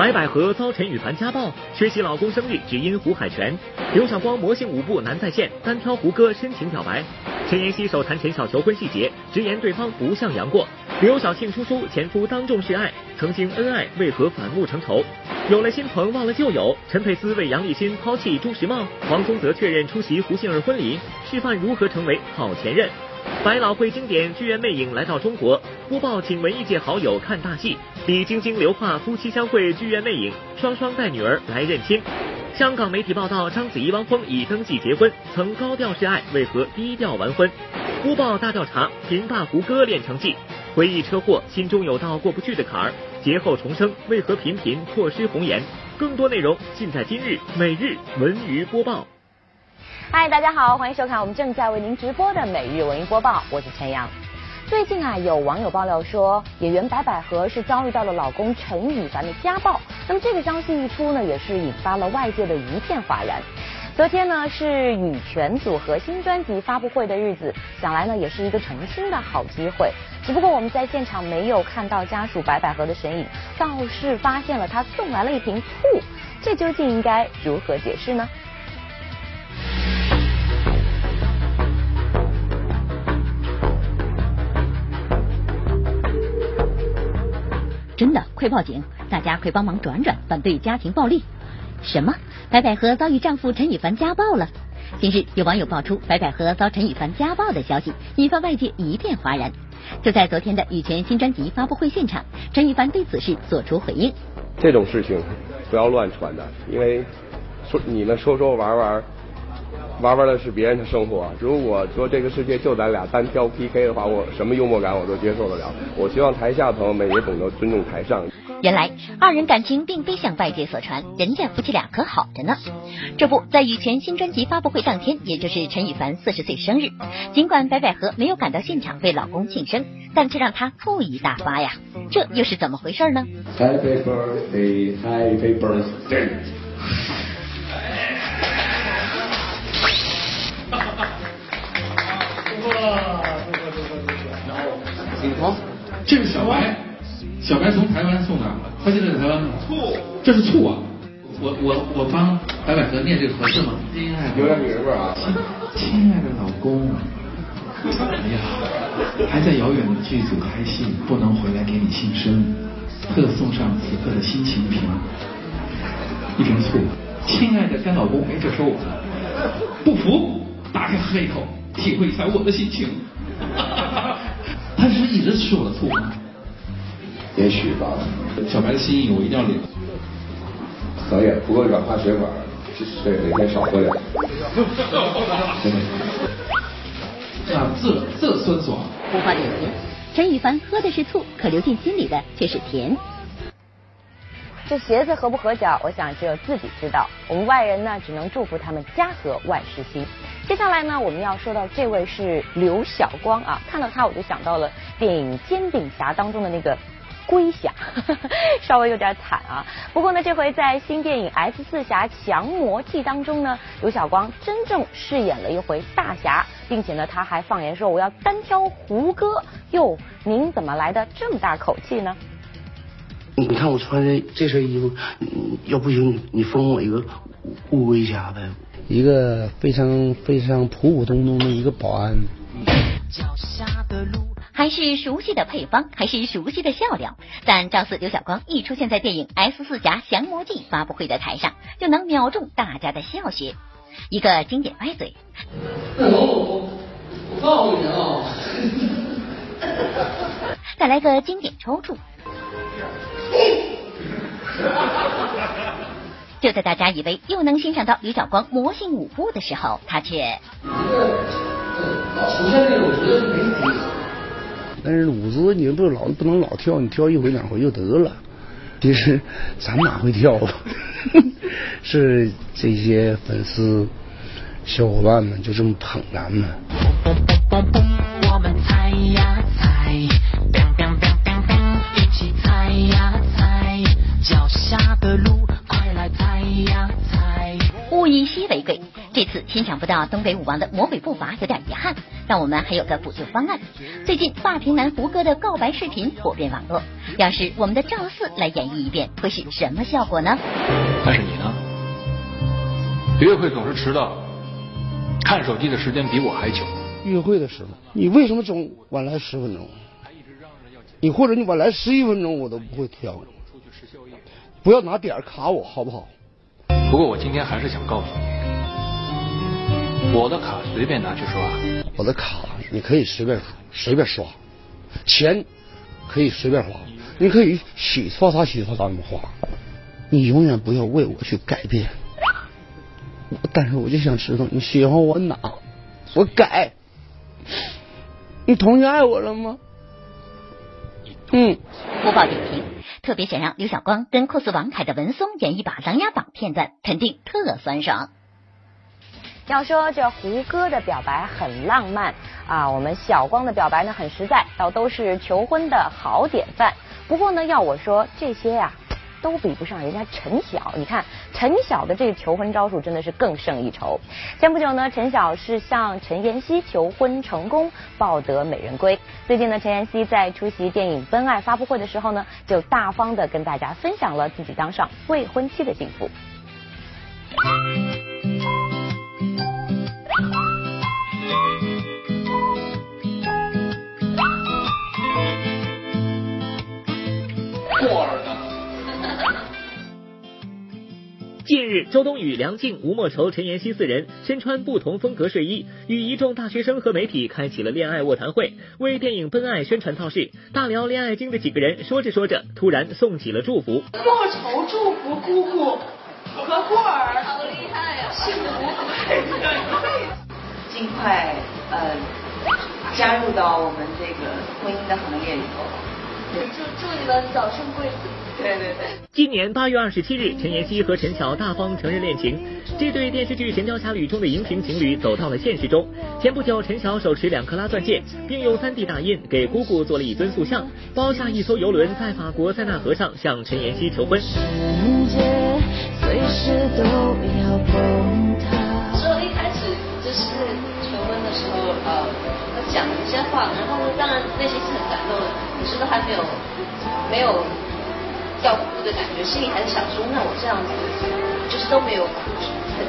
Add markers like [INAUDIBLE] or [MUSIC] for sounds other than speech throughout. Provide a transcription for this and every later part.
白百合遭陈羽凡家暴，缺席老公生日只因胡海泉。刘晓光魔性舞步难再现，单挑胡歌深情表白。陈妍希手谈陈晓求婚细节，直言对方不像杨过。刘晓庆出书，前夫当众示爱，曾经恩爱为何反目成仇？有了新朋忘了旧友，陈佩斯为杨立新抛弃朱时茂，黄宗泽确认出席胡杏儿婚礼，示范如何成为好前任。百老汇经典《剧院魅影》来到中国，播报请文艺界好友看大戏。李晶晶、刘桦夫妻相会《剧院魅影》，双双带女儿来认亲。香港媒体报道，章子怡、汪峰已登记结婚，曾高调示爱，为何低调完婚？播报大调查，评霸胡歌练成绩。回忆车祸，心中有道过不去的坎儿。劫后重生，为何频频错失红颜？更多内容尽在今日每日文娱播报。嗨，大家好，欢迎收看我们正在为您直播的每日文艺播报，我是陈阳。最近啊，有网友爆料说，演员白百合是遭遇到了老公陈羽凡的家暴。那么这个消息一出呢，也是引发了外界的一片哗然。昨天呢是羽泉组合新专辑发布会的日子，想来呢也是一个澄清的好机会。只不过我们在现场没有看到家属白百合的身影，倒是发现了他送来了一瓶醋，这究竟应该如何解释呢？真的，快报警！大家快帮忙转转，反对家庭暴力。什么？白百合遭遇丈夫陈羽凡家暴了？近日有网友爆出白百合遭陈羽凡家暴的消息，引发外界一片哗然。就在昨天的羽泉新专辑发布会现场，陈羽凡对此事做出回应：这种事情不要乱传的，因为说你们说说玩玩。玩玩的是别人的生活。如果说这个世界就咱俩单挑 PK 的话，我什么幽默感我都接受得了。我希望台下的朋友们也懂得尊重台上。原来二人感情并非像外界所传，人家夫妻俩可好着呢。这不在羽泉新专辑发布会当天，也就是陈羽凡四十岁生日，尽管白百合没有赶到现场为老公庆生，但却让他醋意大发呀。这又是怎么回事呢？Happy birthday, happy birthday. 这是小白，小白从台湾送的，他现在在台湾呢。醋，这是醋啊！我我我帮白百合念这个合适吗？亲爱的，有点女人味啊！亲爱的老公，哎呀，还在遥远的剧组拍戏，不能回来给你庆生，特送上此刻的心情瓶，一瓶醋。亲爱的干老公，哎，这说我不服，打开喝一口，体会一下我的心情。他是一直吃我的醋吗？也许吧。小白的心意我一定要领。可以，不过软化血管，对，每天少喝点。[LAUGHS] 啊，这这酸爽。不化点评，陈羽凡喝的是醋，可流进心里的却是甜。这鞋子合不合脚，我想只有自己知道。我们外人呢，只能祝福他们家和万事兴。接下来呢，我们要说到这位是刘晓光啊，看到他我就想到了电影《煎饼侠》当中的那个龟侠，[LAUGHS] 稍微有点惨啊。不过呢，这回在新电影《S 四侠降魔记》当中呢，刘晓光真正饰演了一回大侠，并且呢，他还放言说我要单挑胡歌。哟，您怎么来的这么大口气呢？你看我穿的这身衣服，要不行你封我一个乌龟侠呗。一个非常非常普普通通的一个保安，还是熟悉的配方，还是熟悉的笑料。但赵四刘晓光一出现在电影《S 四侠降魔记》发布会的台上，就能秒中大家的笑穴。一个经典歪嘴，我告诉你啊，再来个经典抽搐。[LAUGHS] 就在大家以为又能欣赏到刘小光魔性舞步的时候，他却。[LAUGHS] 但是舞姿你不老不能老跳，你跳一回两回就得了。其实咱哪会跳啊？[LAUGHS] 是这些粉丝小伙伴们就这么捧咱们。欣赏不到东北舞王的魔鬼步伐有点遗憾，但我们还有个补救方案。最近霸屏男胡歌的告白视频火遍网络，要是我们的赵四来演绎一遍，会是什么效果呢？但是你呢？约会总是迟到，看手机的时间比我还久。约会的时候，你为什么总晚来十分钟？你或者你晚来十一分钟，我都不会挑。不要拿点卡我，好不好？不过我今天还是想告诉你，我的卡随便拿去刷。我的卡你可以随便随便刷，钱可以随便花，你可以洗刷刷洗刷刷怎么花，你永远不要为我去改变。但是我就想知道你喜欢我哪，我改。你同意爱我了吗？嗯。播报点评：特别想让刘晓光跟酷似王凯的文松演一把《琅琊榜》片段，肯定特酸爽。要说这胡歌的表白很浪漫啊，我们小光的表白呢很实在，倒都是求婚的好典范。不过呢，要我说这些呀。都比不上人家陈晓，你看陈晓的这个求婚招数真的是更胜一筹。前不久呢，陈晓是向陈妍希求婚成功，抱得美人归。最近呢，陈妍希在出席电影《奔爱》发布会的时候呢，就大方的跟大家分享了自己当上未婚妻的幸福。过儿。[LAUGHS] 近日，周冬雨、梁静、吴莫愁、陈妍希四人身穿不同风格睡衣，与一众大学生和媒体开启了恋爱卧谈会，为电影《奔爱》宣传造势。大聊恋爱经的几个人说着说着，突然送起了祝福。莫愁祝福姑姑和过儿，好厉害呀！幸福，尽快呃加入到我们这个婚姻的行业里头。祝祝你们早生贵子。对对对。今年八月二十七日，陈妍希和陈晓大方承认恋情。这对电视剧《神雕侠侣》中的荧屏情侣走到了现实中。前不久，陈晓手持两克拉钻戒，并用 3D 打印给姑姑做了一尊塑像，包下一艘游轮，在法国塞纳河上向陈妍希求婚。所以一开始就是求婚的时候，呃，讲一些话，然后当然内心是很感动的，可是都还没有没有。要哭的感觉，心里还是想说，那我这样子就是都没有哭，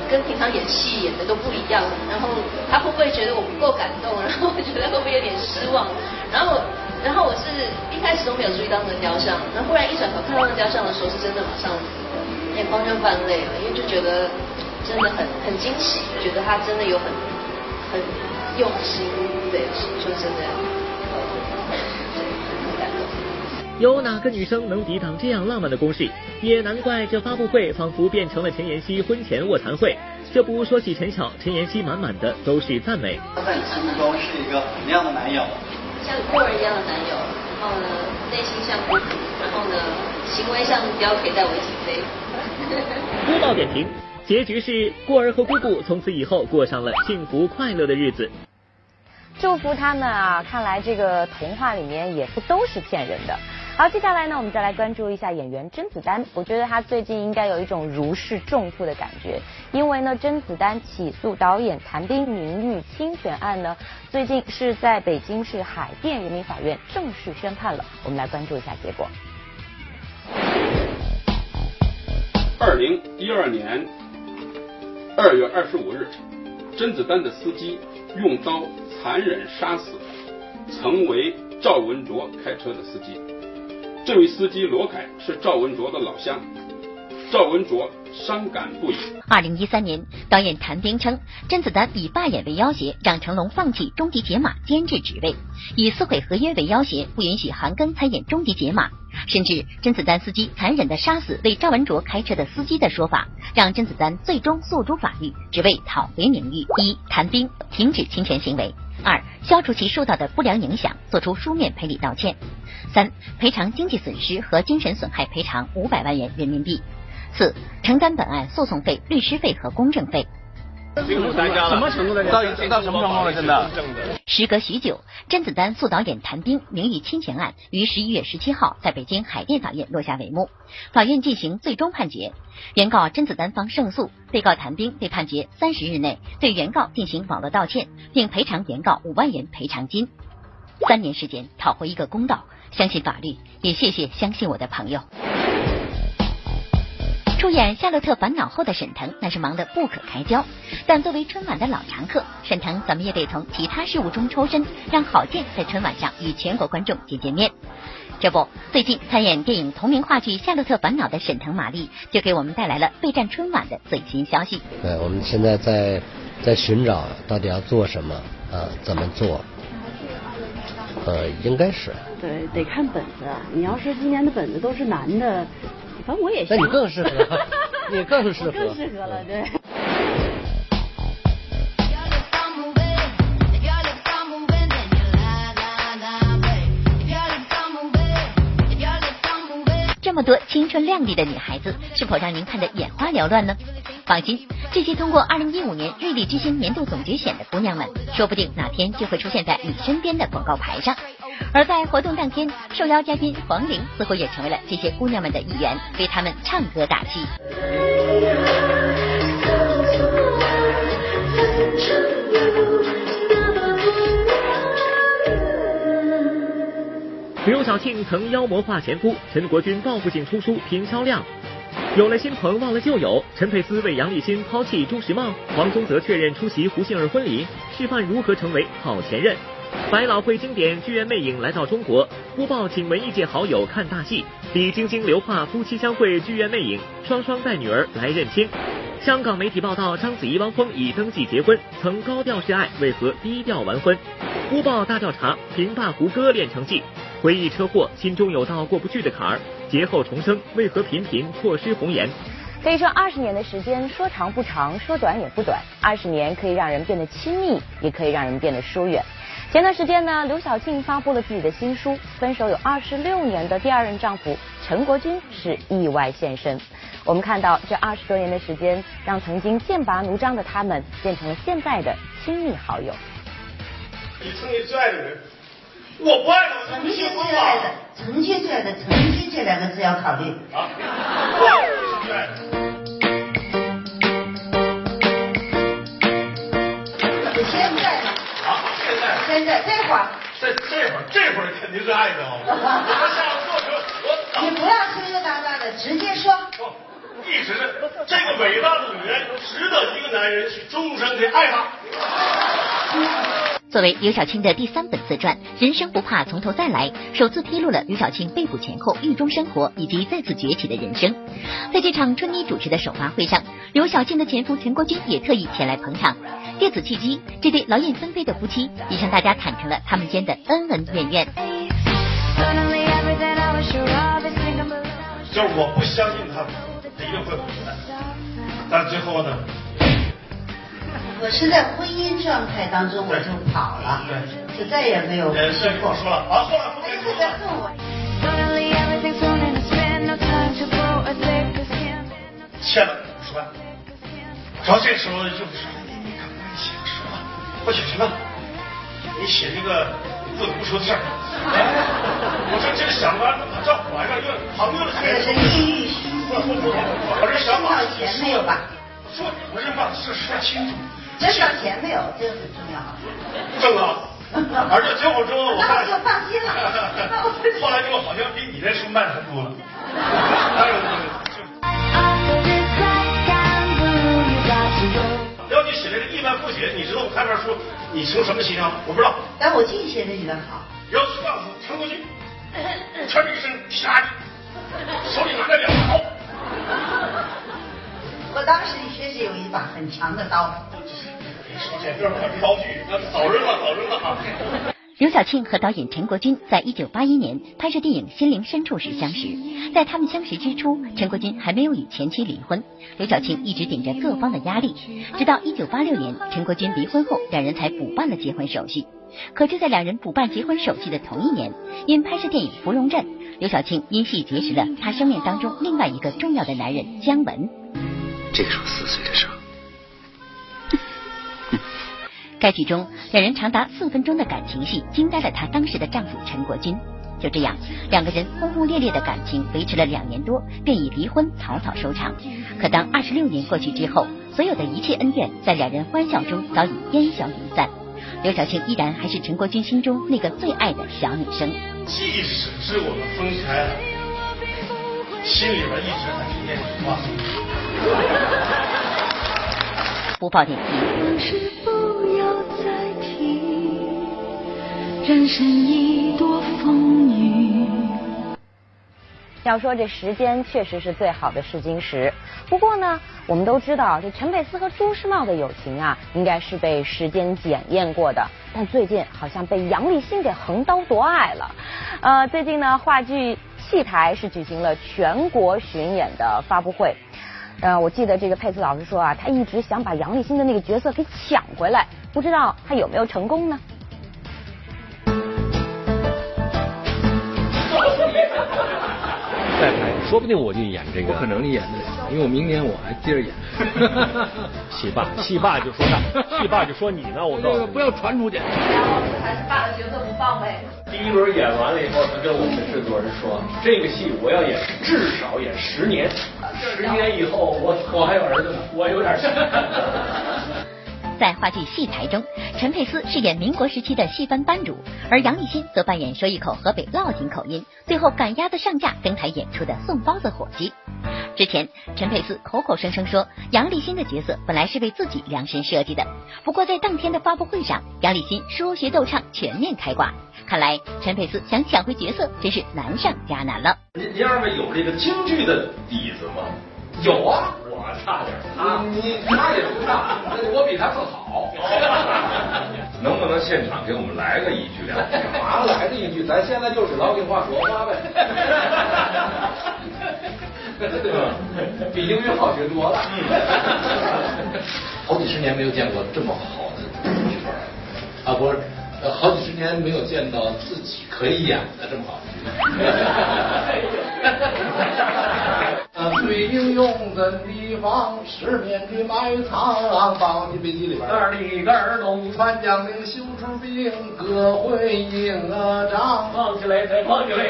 跟平常演戏演的都不一样。然后他会不会觉得我不够感动？然后觉得会不会有点失望？然后，然后我是一开始都没有注意到那个雕像，然后忽然一转头看到那雕像的时候，是真的马上眼眶就泛泪了，因为就觉得真的很很惊喜，觉得他真的有很很用心，对，说真的。有哪个女生能抵挡这样浪漫的攻势？也难怪这发布会仿佛变成了陈妍希婚前卧谈会。这不说起陈晓，陈妍希满满的都是赞美。他在你心目中是一个什么样的男友？像孤儿一样的男友，然后呢，内心像孤独，然后呢，行为像标可以带我一起飞。[LAUGHS] 播报点评：结局是过儿和姑姑从此以后过上了幸福快乐的日子。祝福他们啊！看来这个童话里面也不都是骗人的。好，接下来呢，我们再来关注一下演员甄子丹。我觉得他最近应该有一种如释重负的感觉，因为呢，甄子丹起诉导演谭斌名誉侵权案呢，最近是在北京市海淀人民法院正式宣判了。我们来关注一下结果。二零一二年二月二十五日，甄子丹的司机用刀残忍杀死曾为赵文卓开车的司机。这位司机罗凯是赵文卓的老乡，赵文卓伤感不已。二零一三年，导演谭兵称，甄子丹以罢演为要挟，让成龙放弃《终极解码》监制职位；以撕毁合约为要挟，不允许韩庚参演《终极解码》。甚至甄子丹司机残忍的杀死为赵文卓开车的司机的说法，让甄子丹最终诉诸法律，只为讨回名誉。一、谭兵停止侵权行为。二、消除其受到的不良影响，作出书面赔礼道歉。三、赔偿经济损失和精神损害赔偿五百万元人民币。四、承担本案诉讼费、律师费和公证费。什么程度的？到到什么程度了？真的。时隔许久，甄子丹副导演谭兵名誉侵权案于十一月十七号在北京海淀法院落下帷幕，法院进行最终判决。原告甄子丹方胜诉，被告谭兵被判决三十日内对原告进行网络道歉，并赔偿原告五万元赔偿金。三年时间讨回一个公道，相信法律，也谢谢相信我的朋友。出演《夏洛特烦恼》后的沈腾，那是忙得不可开交。但作为春晚的老常客，沈腾怎么也得从其他事务中抽身，让郝建在春晚上与全国观众见见面。这不，最近参演电影同名话剧《夏洛特烦恼》的沈腾、马丽，就给我们带来了备战春晚的最新消息。对，我们现在在在寻找到底要做什么啊？怎么做？呃，应该是。对，得看本子。你要是今年的本子都是男的。反正我也那你更适合，[LAUGHS] 你更适合，更适合了，对。这么多青春靓丽的女孩子，是否让您看得眼花缭乱呢？放心，这些通过二零一五年瑞丽之星年度总决选的姑娘们，说不定哪天就会出现在你身边的广告牌上。而在活动当天，受邀嘉宾黄龄似乎也成为了这些姑娘们的一员，为她们唱歌打气。刘晓庆曾妖魔化前夫，陈国军报复性出书拼销量。有了新朋忘了旧友，陈佩斯为杨立新抛弃朱时茂，黄宗泽确认出席胡杏儿婚礼，示范如何成为好前任。百老汇经典《剧院魅影》来到中国，播报请文艺界好友看大戏。李晶晶、刘桦夫妻相会《剧院魅影》，双双带女儿来认亲。香港媒体报道，章子怡、汪峰已登记结婚，曾高调示爱，为何低调完婚？播报大调查，平霸胡歌练成绩。回忆车祸，心中有道过不去的坎儿。劫后重生，为何频频错失红颜？可以说，二十年的时间，说长不长，说短也不短。二十年可以让人变得亲密，也可以让人变得疏远。前段时间呢，刘晓庆发布了自己的新书，分手有二十六年的第二任丈夫陈国军是意外现身。我们看到这二十多年的时间，让曾经剑拔弩张的他们变成了现在的亲密好友。你曾经最爱的人，我不爱了，曾经最爱的，曾经最爱的，曾经这两个字要考虑。啊，我 [LAUGHS] 最爱的。现在这会儿，这这会儿这会儿肯定是爱的哦。你不要推推搭搭的，直接说。一直这个伟大的女人值得一个男人去终身的爱她。作为刘晓庆的第三本自传《人生不怕从头再来》，首次披露了刘晓庆被捕前后狱中生活以及再次崛起的人生。在这场春妮主持的首发会上，刘晓庆的前夫陈国军也特意前来捧场。借此契机，这对劳燕分飞的夫妻也向大家坦诚了他们间的恩恩怨怨。就是我不相信他一定会回来，但最后呢？我是在婚姻状态当中我就跑了，就再也没有说过。说了啊，后来后来特别恨我。欠了五十万，然后这时候就是。我写什么？你写一个不得不说的事儿。[LAUGHS] 我说这个想法把账还上，用朋友的这个是我这想法钱没有吧？说我这把事说清楚。挣到钱没有？这个很重要。挣了，而且结果之后我那我就放心了。[LAUGHS] 后来就好像比你这书卖的还多了。一般不写，你知道我看这书，你成什么形象？我不知道。但我净写的语文好。要是告诉陈国军，哧 [LAUGHS] 一声啪，手里拿着两把刀。[LAUGHS] 我当时确实有一把很强的刀。刀具，早扔了，早扔了。刘晓庆和导演陈国军在一九八一年拍摄电影《心灵深处》时相识，在他们相识之初，陈国军还没有与前妻离婚，刘晓庆一直顶着各方的压力，直到一九八六年陈国军离婚后，两人才补办了结婚手续。可就在两人补办结婚手续的同一年，因拍摄电影《芙蓉镇》，刘晓庆因戏结识了她生命当中另外一个重要的男人姜文。这个是我四岁的时候，[LAUGHS] 该剧中两人长达四分钟的感情戏，惊呆了她当时的丈夫陈国军。就这样，两个人轰轰烈烈的感情维持了两年多，便以离婚草草收场。可当二十六年过去之后，所有的一切恩怨在两人欢笑中早已烟消云散。刘晓庆依然还是陈国军心中那个最爱的小女生。即使是我们分开了，心里边一直还是念你话。播报点题。要说这时间确实是最好的试金石，不过呢，我们都知道这陈佩斯和朱时茂的友情啊，应该是被时间检验过的。但最近好像被杨立新给横刀夺爱了。呃，最近呢，话剧戏台是举行了全国巡演的发布会。呃，我记得这个佩斯老师说啊，他一直想把杨立新的那个角色给抢回来，不知道他有没有成功呢？再拍，说不定我就演这个。不可能你演得了，因为我明年我还接着演。[LAUGHS] 戏霸，戏霸就说他，[LAUGHS] 戏霸就说你呢，我告诉你，不要传出去。然后还是爸的角色不放呗。第一轮演完了以后，他跟我们的制作人说，这个戏我要演至少演十年，十年以后我我还有儿子呢，我有点像。[LAUGHS] 在话剧戏台中，陈佩斯饰演民国时期的戏班班主，而杨立新则扮演说一口河北烙井口音，最后赶鸭子上架登台演出的送包子伙计。之前，陈佩斯口口声声说杨立新的角色本来是为自己量身设计的，不过在当天的发布会上，杨立新说学逗唱全面开挂，看来陈佩斯想抢回角色真是难上加难了。您您二位有这个京剧的底子吗？有啊。我差点，啊你他也不差，我比他更好。[LAUGHS] 能不能现场给我们来个一句两句？干嘛来个一句？咱现在就是老京话说话呗。对吧？比英语好学多了。好几十年没有见过这么好的剧本啊！不是，好几十年没有见到自己可以演的这么好。[LAUGHS] 最英勇的地方，十面的埋藏，放进飞机里边。二里杆龙船将领修出兵，各回应仗。放起来，再放起来。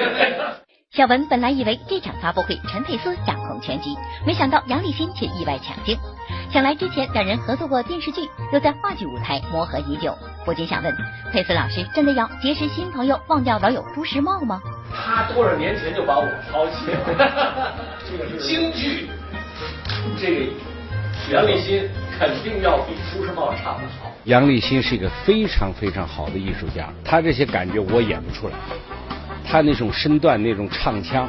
小文本来以为这场发布会陈佩斯掌控全局，没想到杨立新却意外抢镜。想来之前两人合作过电视剧，又在话剧舞台磨合已久，不禁想问：佩斯老师真的要结识新朋友，忘掉老友朱时茂吗？他多少年前就把我抛弃了。这个是京剧，这个杨立新肯定要比朱时茂唱的好。杨立新是一个非常非常好的艺术家，他这些感觉我演不出来。他那种身段、那种唱腔，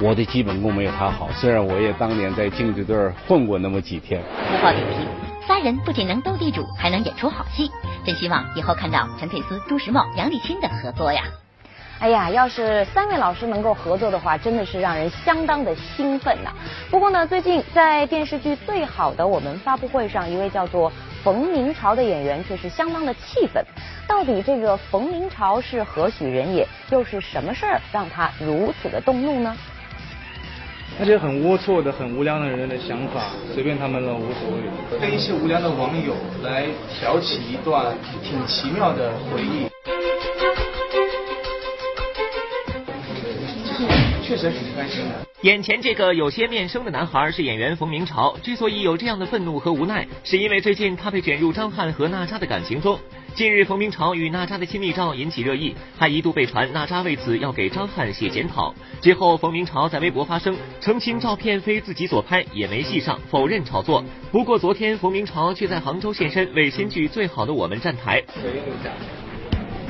我的基本功没有他好。虽然我也当年在京剧队混过那么几天。不报点评，三人不仅能斗地主，还能演出好戏。真希望以后看到陈佩斯、朱时茂、杨立新的合作呀！哎呀，要是三位老师能够合作的话，真的是让人相当的兴奋呐。不过呢，最近在电视剧《最好的我们》发布会上，一位叫做冯明朝的演员却是相当的气愤。到底这个冯明朝是何许人也？又是什么事儿让他如此的动怒呢？那些很龌龊的、很无良的人的想法，随便他们了，无所谓。跟一些无良的网友来挑起一段挺奇妙的回忆。确实挺开心的。眼前这个有些面生的男孩是演员冯明朝，之所以有这样的愤怒和无奈，是因为最近他被卷入张翰和娜扎的感情中。近日，冯明朝与娜扎的亲密照引起热议，还一度被传娜扎为此要给张翰写检讨。之后，冯明朝在微博发声，澄清照片非自己所拍，也没戏上，否认炒作。不过，昨天冯明朝却在杭州现身，为新剧《最好的我们》站台。回应一下。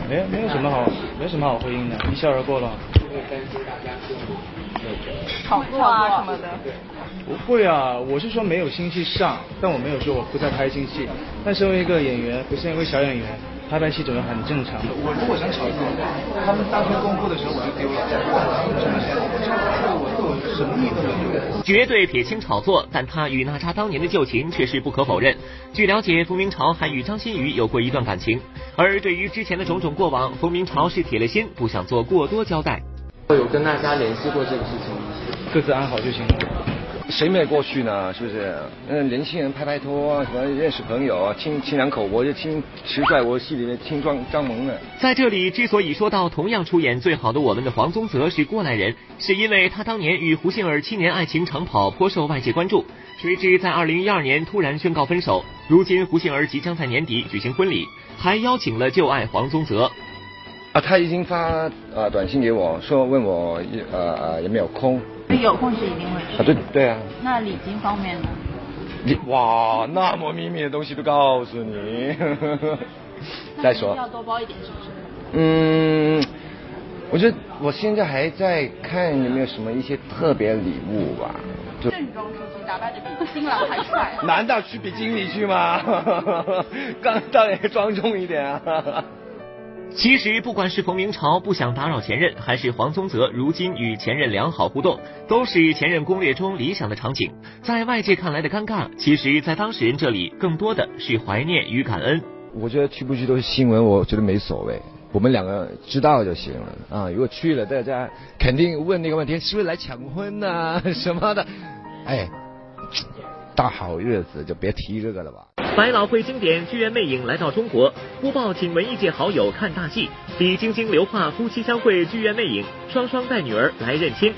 没没有什么好，没什么好回应的，一笑而过了。炒作啊什么的。不会啊，我是说没有新戏上，但我没有说我不再拍新戏。但身为一个演员，不是一位小演员，拍拍戏总是很正常的。我如果想炒作，他们当天公布的时候我就丢了。什么钱？我炒作我做什么意都没有。绝对撇清炒作，但他与娜扎当年的旧情却是不可否认。据了解，冯明朝还与张馨予有过一段感情，而对于之前的种种过往，冯明朝是铁了心不想做过多交代。有跟大家联系过这个事情吗？各自安好就行了。谁没过去呢？是不是？嗯，年轻人拍拍拖，什么认识朋友，亲亲两口，我就亲，实在我戏里面亲张张萌呢。在这里，之所以说到同样出演《最好的我们》的黄宗泽是过来人，是因为他当年与胡杏儿七年爱情长跑颇受外界关注，谁知在二零一二年突然宣告分手。如今胡杏儿即将在年底举行婚礼，还邀请了旧爱黄宗泽。啊，他已经发呃短信给我说，问我呃呃有没有空。有空是一定会去。啊，对对啊。那礼金方面呢？你哇，那么秘密的东西都告诉你。[LAUGHS] 再说。要多包一点是不是？嗯，我觉得我现在还在看有没有什么一些特别礼物吧。正装出去，打扮的比新郎还帅。[LAUGHS] 难道去比基尼去吗？[LAUGHS] 刚当然庄重一点啊。其实，不管是冯明朝不想打扰前任，还是黄宗泽如今与前任良好互动，都是前任攻略中理想的场景。在外界看来的尴尬，其实，在当事人这里，更多的是怀念与感恩。我觉得去不去都是新闻，我觉得没所谓，我们两个知道就行了啊。如果去了，大家肯定问那个问题，是不是来抢婚呐 [LAUGHS] 什么的？哎，大好日子就别提这个了吧。百老汇经典剧院魅影来到中国，播报请文艺界好友看大戏。李晶晶、刘桦夫妻相会剧院魅影，双双带女儿来认亲。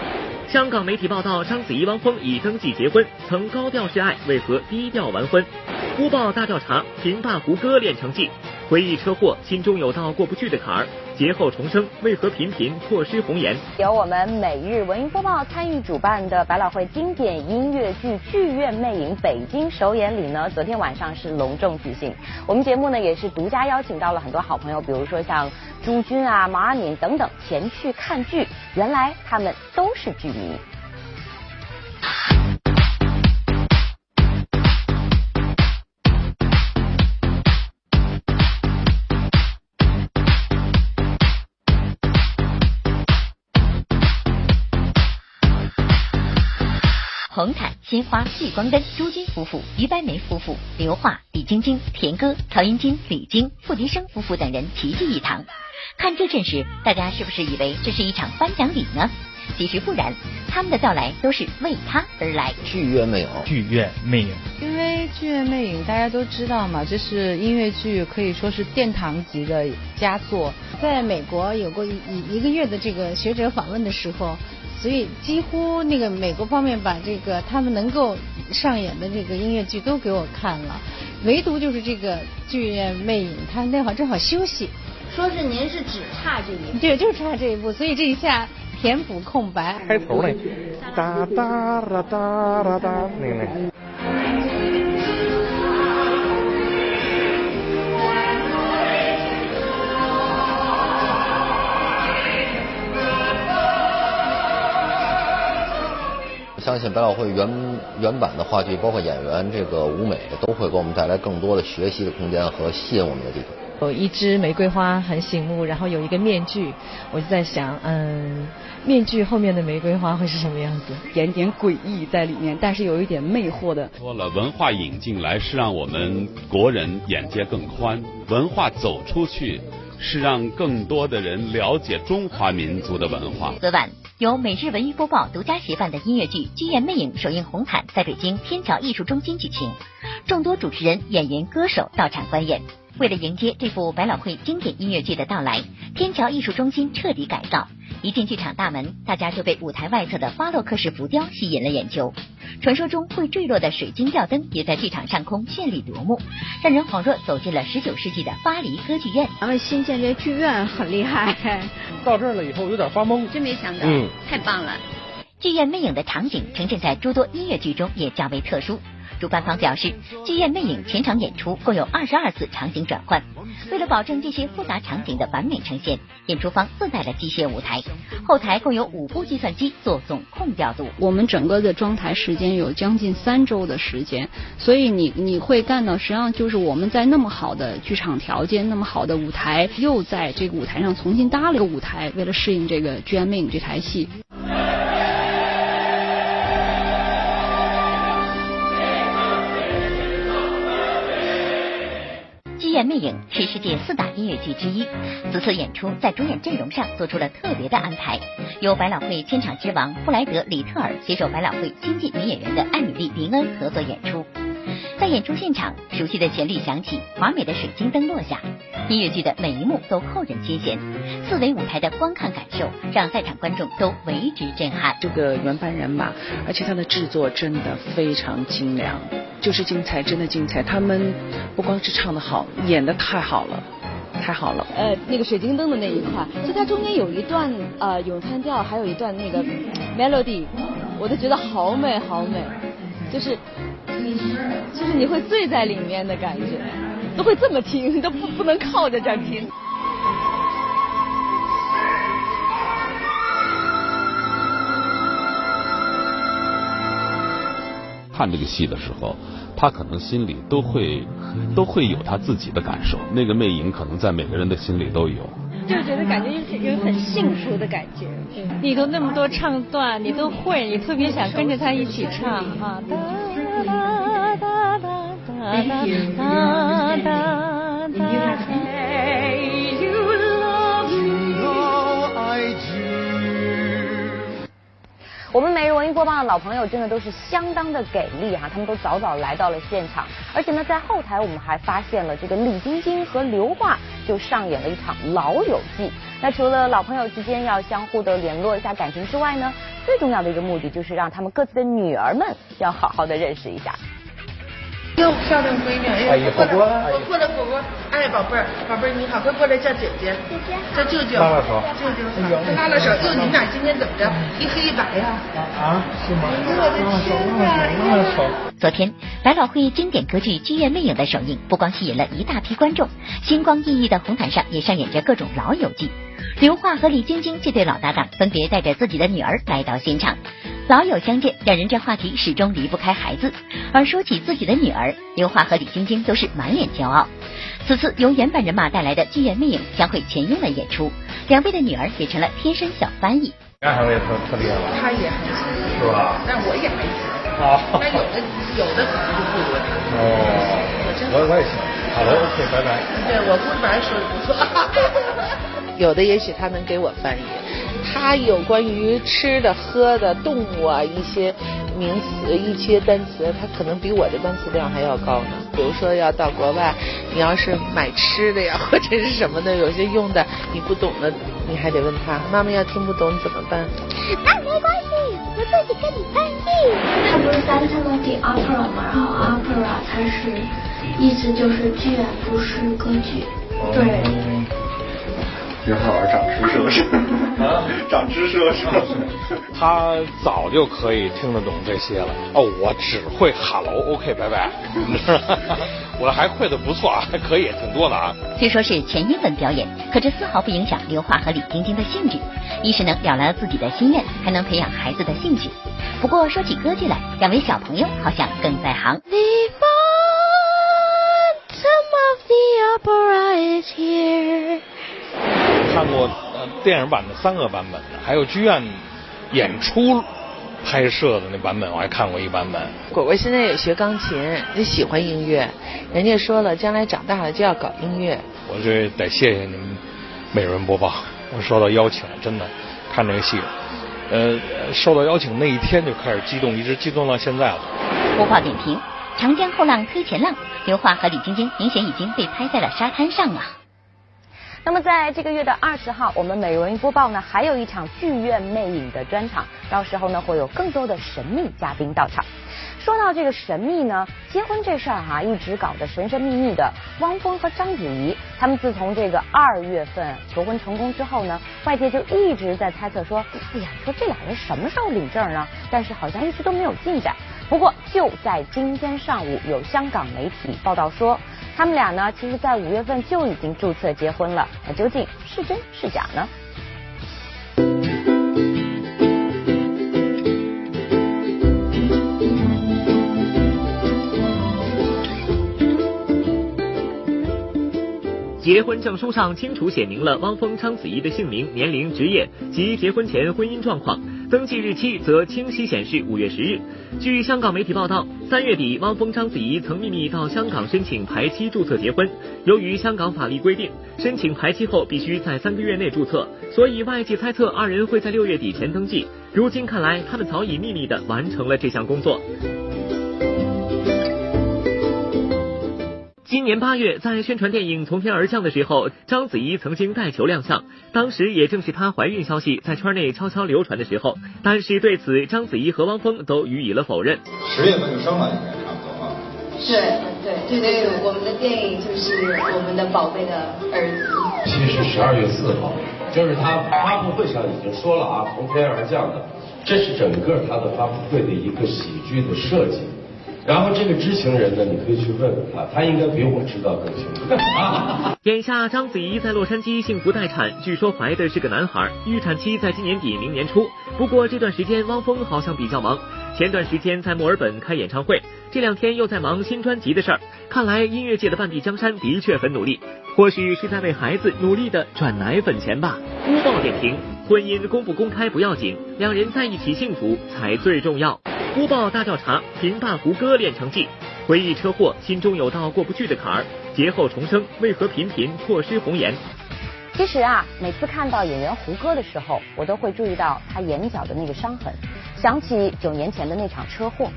香港媒体报道，章子怡、汪峰已登记结婚，曾高调示爱，为何低调完婚？播报大调查，平霸胡歌练成绩。回忆车祸，心中有道过不去的坎儿。劫后重生，为何频频错失红颜？由我们每日文艺播报参与主办的百老汇经典音乐剧《剧院魅影》北京首演礼呢，昨天晚上是隆重举行。我们节目呢也是独家邀请到了很多好朋友，比如说像朱军啊、毛阿敏等等前去看剧，原来他们都是剧迷。红毯、鲜花、聚光灯，朱军夫妇、于白梅夫妇、刘桦、李晶晶、田歌、曹云金、李菁、付笛生夫妇等人齐聚一堂。看这阵势，大家是不是以为这是一场颁奖礼呢？其实不然，他们的到来都是为他而来。剧院魅影，剧院魅影。因为剧院魅影大家都知道嘛，这是音乐剧可以说是殿堂级的佳作。在美国有过一一个月的这个学者访问的时候。所以几乎那个美国方面把这个他们能够上演的这个音乐剧都给我看了，唯独就是这个剧院魅影，他那会儿正好休息。说是您是只差这一步，对，就差这一步，所以这一下填补空白。开头那哒哒啦哒啦哒那个。相信百老汇原原版的话剧，包括演员这个舞美，都会给我们带来更多的学习的空间和吸引我们的地方。有一支玫瑰花很醒目，然后有一个面具，我就在想，嗯，面具后面的玫瑰花会是什么样子？点点诡异在里面，但是有一点魅惑的。说了，文化引进来是让我们国人眼界更宽，文化走出去是让更多的人了解中华民族的文化。昨晚。由每日文娱播报独家协办的音乐剧《剧院魅影》首映红毯在北京天桥艺术中心举行，众多主持人、演员、歌手到场观演。为了迎接这部百老汇经典音乐剧的到来，天桥艺术中心彻底改造。一进剧场大门，大家就被舞台外侧的巴洛克式浮雕吸引了眼球。传说中会坠落的水晶吊灯也在剧场上空绚丽夺目，让人恍若走进了十九世纪的巴黎歌剧院。咱们新建这剧院很厉害，[LAUGHS] 到这儿了以后有点发懵，真没想到，嗯，太棒了。剧院魅影的场景呈现在诸多音乐剧中也较为特殊。主办方表示，剧院魅影全场演出共有二十二次场景转换。为了保证这些复杂场景的完美呈现，演出方自带了机械舞台，后台共有五部计算机做总控调度。我们整个的装台时间有将近三周的时间，所以你你会干到，实际上就是我们在那么好的剧场条件、那么好的舞台，又在这个舞台上重新搭了一个舞台，为了适应这个剧院魅影这台戏。魅影》是世界四大音乐剧之一，此次演出在主演阵容上做出了特别的安排，由百老汇千场之王布莱德·里特尔携手百老汇新晋女演员的艾米丽·林恩合作演出。在演出现场，熟悉的旋律响起，华美的水晶灯落下，音乐剧的每一幕都扣人心弦。四维舞台的观看感受，让在场观众都为之震撼。这个原班人马，而且它的制作真的非常精良，就是精彩，真的精彩。他们不光是唱的好，演的太好了，太好了。呃，那个水晶灯的那一块，就它中间有一段呃咏叹调，还有一段那个 melody，我都觉得好美好美，就是就是你会醉在里面的感觉，都会这么听，[LAUGHS] 都不不能靠着这儿听。看这个戏的时候，他可能心里都会都会有他自己的感受。那个魅影可能在每个人的心里都有。就觉得感觉有有很幸福的感觉。你都那么多唱段，你都会，你特别想跟着他一起唱啊。我们每日文艺播报的老朋友真的都是相当的给力哈他们都早早来到了现场。而且呢在后台我们还发现了这个李晶晶和刘桦就上演了一场老友记。那除了老朋友之间要相互的联络一下感情之外呢最重要的一个目的就是让他们各自的女儿们要好好的认识一下。哟，漂亮闺女，哎，过来，我过来，果果，哎，宝贝儿，宝贝儿你好，快过来叫姐姐，姐姐，叫舅舅，拉拉手，舅舅，拉拉手，哟，你们俩今天怎么着，一黑一白呀？啊，是吗？我的天哪！拉拉手。昨天，百老汇经典歌剧《剧院魅影》的首映，不光吸引了一大批观众，星光熠熠的红毯上也上演着各种老友记。刘桦和李晶晶这对老搭档分别带着自己的女儿来到现场，老友相见，两人这话题始终离不开孩子。而说起自己的女儿，刘桦和李晶晶都是满脸骄傲。此次由原版人马带来的《剧院魅影》将会全英文演出，两位的女儿也成了贴身小翻译。那孩子也特特厉害吧？他也很行，是吧？但我也还行。啊。但有的有的可能就不如他。哦。我我也行。好的，OK，拜拜。对我估计本来说的不错。[LAUGHS] 有的也许他能给我翻译，他有关于吃的、喝的、动物啊一些名词、一些单词，他可能比我的单词量还要高呢。比如说要到国外，你要是买吃的呀或者是什么的，有些用的你不懂的，你还得问他。妈妈要听不懂怎么办？那没关系，我自己跟你翻译。他不是翻成了 the opera 吗？然后 opera 它是意思就是剧。院，不是歌剧。对。挺好玩，长知识了是 [LAUGHS] 啊，长知识了是吧？[LAUGHS] 他早就可以听得懂这些了。哦，我只会 hello，OK，拜拜。[LAUGHS] 我还会的不错啊，还可以，挺多的啊。虽说是全英文表演，可这丝毫不影响刘桦和李晶晶的兴致。一是能了了自己的心愿，还能培养孩子的兴趣。不过说起歌剧来，两位小朋友好像更在行。看过呃电影版的三个版本的，还有剧院演出拍摄的那版本，我还看过一版本。果果现在也学钢琴，也喜欢音乐，人家说了，将来长大了就要搞音乐。我这得谢谢你们美人播报，我受到邀请，真的看这个戏，呃，受到邀请那一天就开始激动，一直激动到现在了。播报点评：长江后浪推前浪，刘桦和李晶晶明显已经被拍在了沙滩上啊。那么在这个月的二十号，我们每日文艺播报呢还有一场剧院魅影的专场，到时候呢会有更多的神秘嘉宾到场。说到这个神秘呢，结婚这事儿哈，一直搞得神神秘秘的。汪峰和章子怡，他们自从这个二月份求婚成功之后呢，外界就一直在猜测说，哎呀，说这俩人什么时候领证呢？但是好像一直都没有进展。不过就在今天上午，有香港媒体报道说。他们俩呢，其实在五月份就已经注册结婚了，那究竟是真是假呢？结婚证书上清楚写明了汪峰、章子怡的姓名、年龄、职业及结婚前婚姻状况。登记日期则清晰显示五月十日。据香港媒体报道，三月底，汪峰、章子怡曾秘密到香港申请排期注册结婚。由于香港法律规定，申请排期后必须在三个月内注册，所以外界猜测二人会在六月底前登记。如今看来，他们早已秘密的完成了这项工作。今年八月，在宣传电影《从天而降》的时候，章子怡曾经带球亮相，当时也正是她怀孕消息在圈内悄悄流传的时候。但是对此，章子怡和汪峰都予以了否认。十月份就生了，应该差不多啊。对对对对，我们的电影就是我们的宝贝的儿子。其实十二月四号，就是他发布会上已经说了啊，《从天而降》的，这是整个他的发布会的一个喜剧的设计。然后这个知情人呢，你可以去问问他，他应该比我知道更清楚。[LAUGHS] 眼下章子怡在洛杉矶幸福待产，据说怀的是个男孩，预产期在今年底明年初。不过这段时间汪峰好像比较忙，前段时间在墨尔本开演唱会，这两天又在忙新专辑的事儿。看来音乐界的半壁江山的确很努力，或许是在为孩子努力的赚奶粉钱吧。播报点评：婚姻公不公开不要紧，两人在一起幸福才最重要。播报大调查：评霸胡歌练成记，回忆车祸，心中有道过不去的坎儿。劫后重生，为何频频错失红颜？其实啊，每次看到演员胡歌的时候，我都会注意到他眼角的那个伤痕，想起九年前的那场车祸。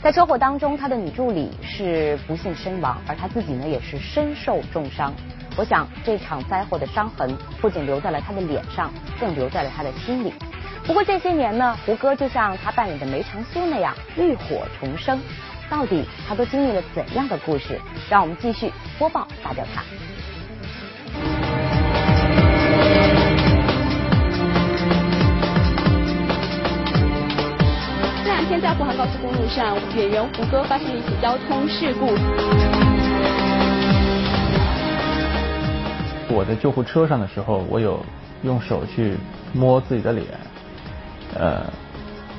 在车祸当中，他的女助理是不幸身亡，而他自己呢也是身受重伤。我想这场灾祸的伤痕不仅留在了他的脸上，更留在了他的心里。不过这些年呢，胡歌就像他扮演的梅长苏那样浴火重生，到底他都经历了怎样的故事？让我们继续播报大调查。这两天在沪杭高速公路上，演员胡歌发生了一起交通事故。我在救护车上的时候，我有用手去摸自己的脸。呃，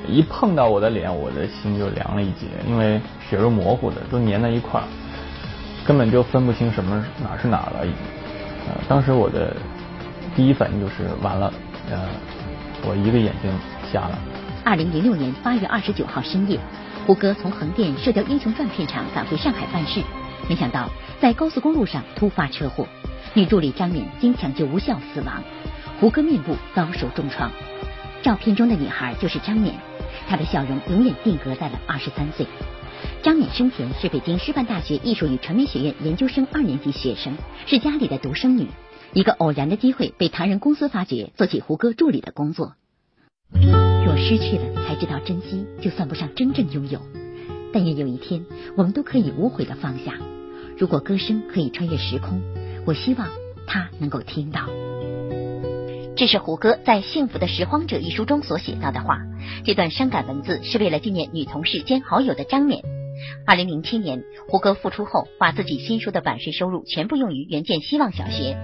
一碰到我的脸，我的心就凉了一截，因为血肉模糊的，都粘在一块儿，根本就分不清什么哪是哪了。呃，当时我的第一反应就是完了，呃，我一个眼睛瞎了。二零零六年八月二十九号深夜，胡歌从横店《射雕英雄传》片场赶回上海办事，没想到在高速公路上突发车祸，女助理张敏经抢救无效死亡，胡歌面部遭受重创。照片中的女孩就是张冕，她的笑容永远定格在了二十三岁。张冕生前是北京师范大学艺术与传媒学院研究生二年级学生，是家里的独生女。一个偶然的机会被唐人公司发掘，做起胡歌助理的工作。若失去了才知道珍惜，就算不上真正拥有。但愿有一天，我们都可以无悔的放下。如果歌声可以穿越时空，我希望他能够听到。这是胡歌在《幸福的拾荒者》一书中所写到的话。这段伤感文字是为了纪念女同事兼好友的张冕。二零零七年，胡歌复出后，把自己新书的版税收入全部用于援建希望小学。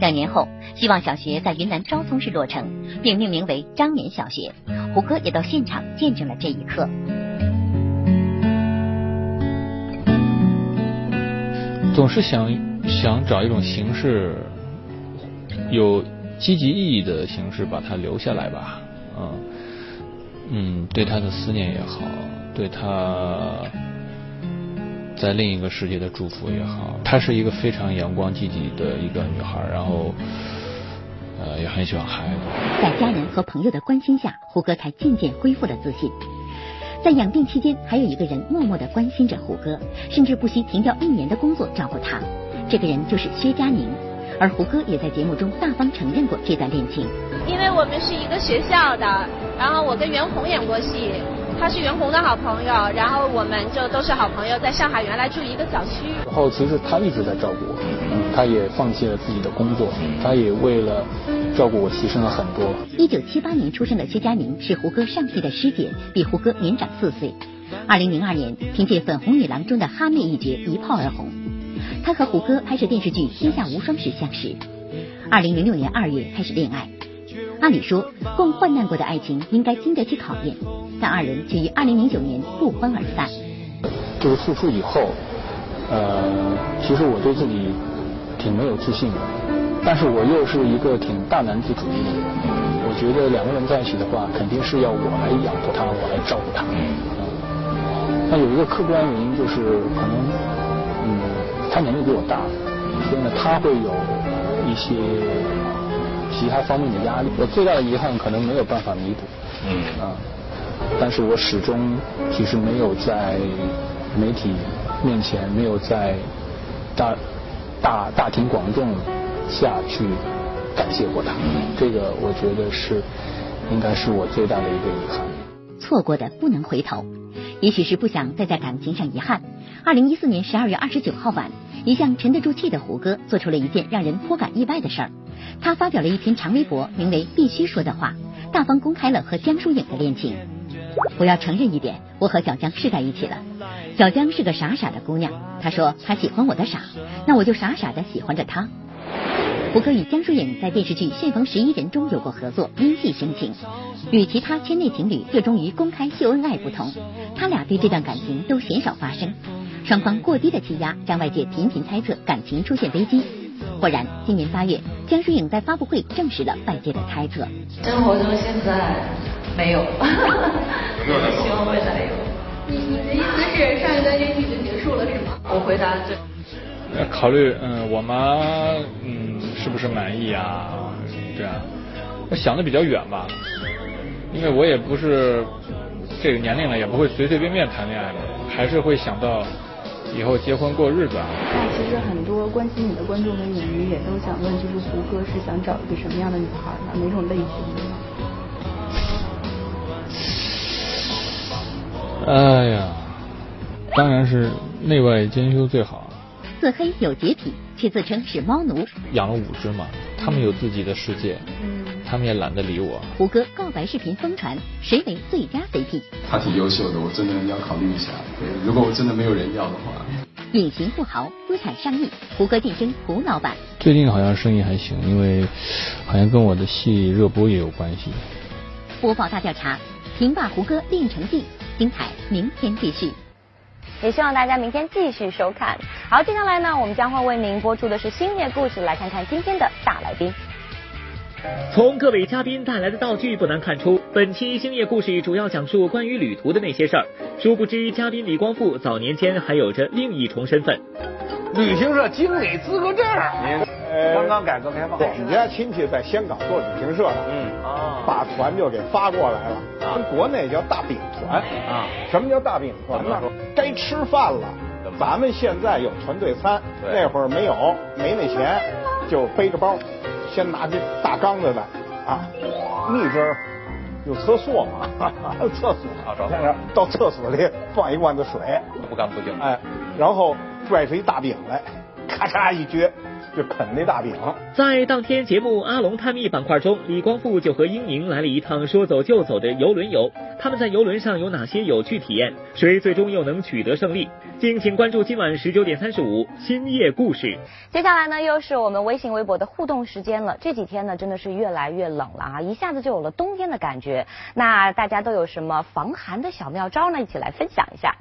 两年后，希望小学在云南昭通市落成，并命名为张冕小学。胡歌也到现场见证了这一刻。总是想想找一种形式，有。积极意义的形式把它留下来吧，嗯嗯，对他的思念也好，对他在另一个世界的祝福也好，她是一个非常阳光积极的一个女孩，然后呃也很喜欢孩子。在家人和朋友的关心下，胡歌才渐渐恢复了自信。在养病期间，还有一个人默默的关心着胡歌，甚至不惜停掉一年的工作照顾他。这个人就是薛佳凝。而胡歌也在节目中大方承认过这段恋情，因为我们是一个学校的，然后我跟袁弘演过戏，他是袁弘的好朋友，然后我们就都是好朋友，在上海原来住一个小区。然后其实他一直在照顾我，他也放弃了自己的工作，他也为了照顾我牺牲了很多。一九七八年出生的薛佳凝是胡歌上戏的师姐，比胡歌年长四岁。二零零二年凭借《粉红女郎》中的哈妹一角一炮而红。他和胡歌拍摄电视剧《天下无双》时相识，二零零六年二月开始恋爱。按理说，共患难过的爱情应该经得起考验，但二人却于二零零九年不欢而散。就是复出以后，呃，其实我对自己挺没有自信的。但是我又是一个挺大男子主义的人，我觉得两个人在一起的话，肯定是要我来养活他，我来照顾他。那有一个客观原因就是可能，他年龄比我大，所以呢他会有一些其他方面的压力。我最大的遗憾可能没有办法弥补。嗯。啊，但是我始终其实没有在媒体面前，没有在大大大庭广众下去感谢过他。这个我觉得是应该是我最大的一个遗憾。错过的不能回头。也许是不想再在感情上遗憾。二零一四年十二月二十九号晚，一向沉得住气的胡歌做出了一件让人颇感意外的事儿。他发表了一篇长微博，名为“必须说的话”，大方公开了和江疏影的恋情。我要承认一点，我和小江是在一起了。小江是个傻傻的姑娘，她说她喜欢我的傻，那我就傻傻的喜欢着她。胡歌与江疏影在电视剧《旋风十一人》中有过合作，因戏生情。与其他圈内情侣热衷于公开秀恩爱不同，他俩对这段感情都鲜少发生。双方过低的气压，让外界频频猜测感情出现危机。果然，今年八月，江疏影在发布会证实了外界的猜测。生活中现在没有，[LAUGHS] 希望未来有。你你的意思是上一段恋情已经结束了是吗？我回答这。考虑嗯，我妈嗯是不是满意啊？对啊，我想的比较远吧。因为我也不是这个年龄了，也不会随随便便谈恋爱的，还是会想到以后结婚过日子啊。那其实很多关心你的观众和影迷也都想问，就是胡歌是想找一个什么样的女孩呢？哪种类型的？哎呀，当然是内外兼修最好。自黑有洁癖，却自称是猫奴。养了五只嘛，他们有自己的世界。嗯。他们也懒得理我。胡歌告白视频疯传，谁为最佳 CP？他挺优秀的，我真的要考虑一下。如果我真的没有人要的话。隐形富豪资产上亿，胡歌晋升胡老板。最近好像生意还行，因为好像跟我的戏热播也有关系。播报大调查，评霸胡歌练成绩，精彩明天继续。也希望大家明天继续收看。好，接下来呢，我们将会为您播出的是星夜故事，来看看今天的大来宾。从各位嘉宾带来的道具不难看出，本期星夜故事主要讲述关于旅途的那些事儿。殊不知，嘉宾李光复早年间还有着另一重身份——旅行社经理资格证。您刚刚改革开放，我们家亲戚在香港做旅行社的，嗯啊，把团就给发过来了。跟，国内叫大饼团啊。什么叫大饼团呢？该吃饭了，咱们现在有团队餐，那会儿没有，没那钱，就背着包。先拿这大缸子来啊，那边有厕所吗？[LAUGHS] 厕所啊，找那 [LAUGHS] 到厕所里放一罐子水，不干不净。哎，然后拽出一大饼来，咔嚓一撅。就啃那大饼。在当天节目《阿龙探秘》板块中，李光复就和英宁来了一趟说走就走的游轮游。他们在游轮上有哪些有趣体验？谁最终又能取得胜利？敬请关注今晚十九点三十五《星夜故事》。接下来呢，又是我们微信、微博的互动时间了。这几天呢，真的是越来越冷了啊，一下子就有了冬天的感觉。那大家都有什么防寒的小妙招呢？一起来分享一下。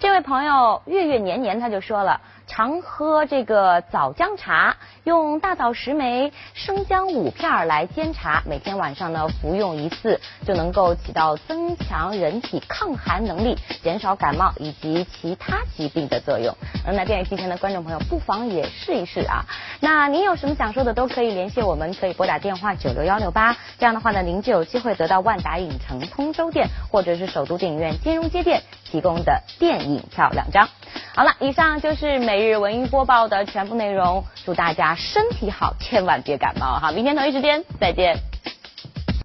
这位朋友月月年年他就说了。常喝这个枣姜茶，用大枣十枚、生姜五片来煎茶，每天晚上呢服用一次，就能够起到增强人体抗寒能力、减少感冒以及其他疾病的作用。而那电视机前的观众朋友，不妨也试一试啊。那您有什么想说的，都可以联系我们，可以拨打电话九六幺六八。这样的话呢，您就有机会得到万达影城通州店或者是首都电影院金融街店提供的电影票两张。好了，以上就是每日文娱播报的全部内容。祝大家身体好，千万别感冒哈！明天同一时间再见。